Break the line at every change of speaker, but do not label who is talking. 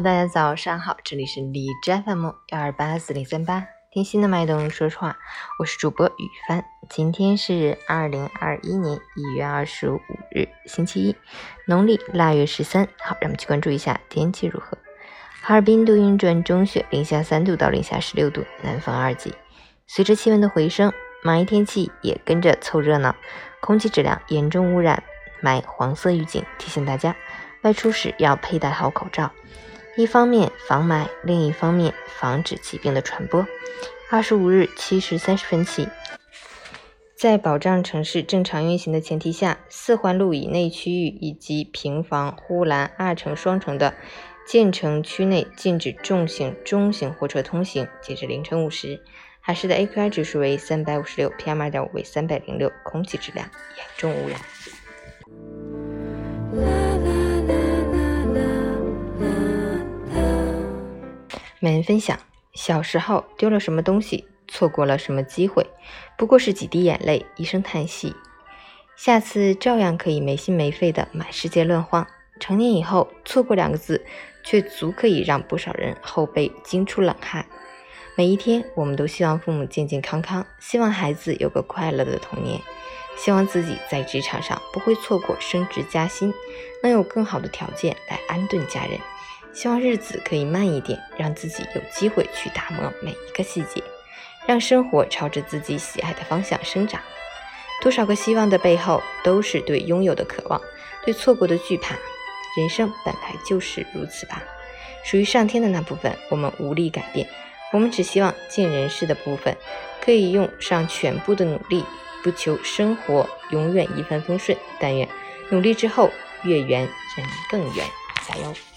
大家早上好，这里是李斋 FM 幺二八四零三八，听心的脉动说实话，我是主播雨帆。今天是二零二一年一月二十五日，星期一，农历腊月十三。好，让我们去关注一下天气如何。哈尔滨多云转中雪，零下三度到零下十六度，南风二级。随着气温的回升，霾天气也跟着凑热闹，空气质量严重污染，霾黄色预警，提醒大家外出时要佩戴好口罩。一方面防霾，另一方面防止疾病的传播。二十五日七时三十分起，在保障城市正常运行的前提下，四环路以内区域以及平房、呼兰、二城、双城的建成区内禁止重型、中型货车通行。截至凌晨五时，海市的 AQI 指数为三百五十六，PM 二点五为三百零六，空气质量严重污染。每人分享：小时候丢了什么东西，错过了什么机会，不过是几滴眼泪，一声叹息。下次照样可以没心没肺的满世界乱晃。成年以后，错过两个字，却足可以让不少人后背惊出冷汗。每一天，我们都希望父母健健康康，希望孩子有个快乐的童年，希望自己在职场上不会错过升职加薪，能有更好的条件来安顿家人。希望日子可以慢一点，让自己有机会去打磨每一个细节，让生活朝着自己喜爱的方向生长。多少个希望的背后，都是对拥有的渴望，对错过的惧怕。人生本来就是如此吧。属于上天的那部分，我们无力改变。我们只希望尽人事的部分，可以用上全部的努力，不求生活永远一帆风顺，但愿努力之后，月圆人更圆。加油！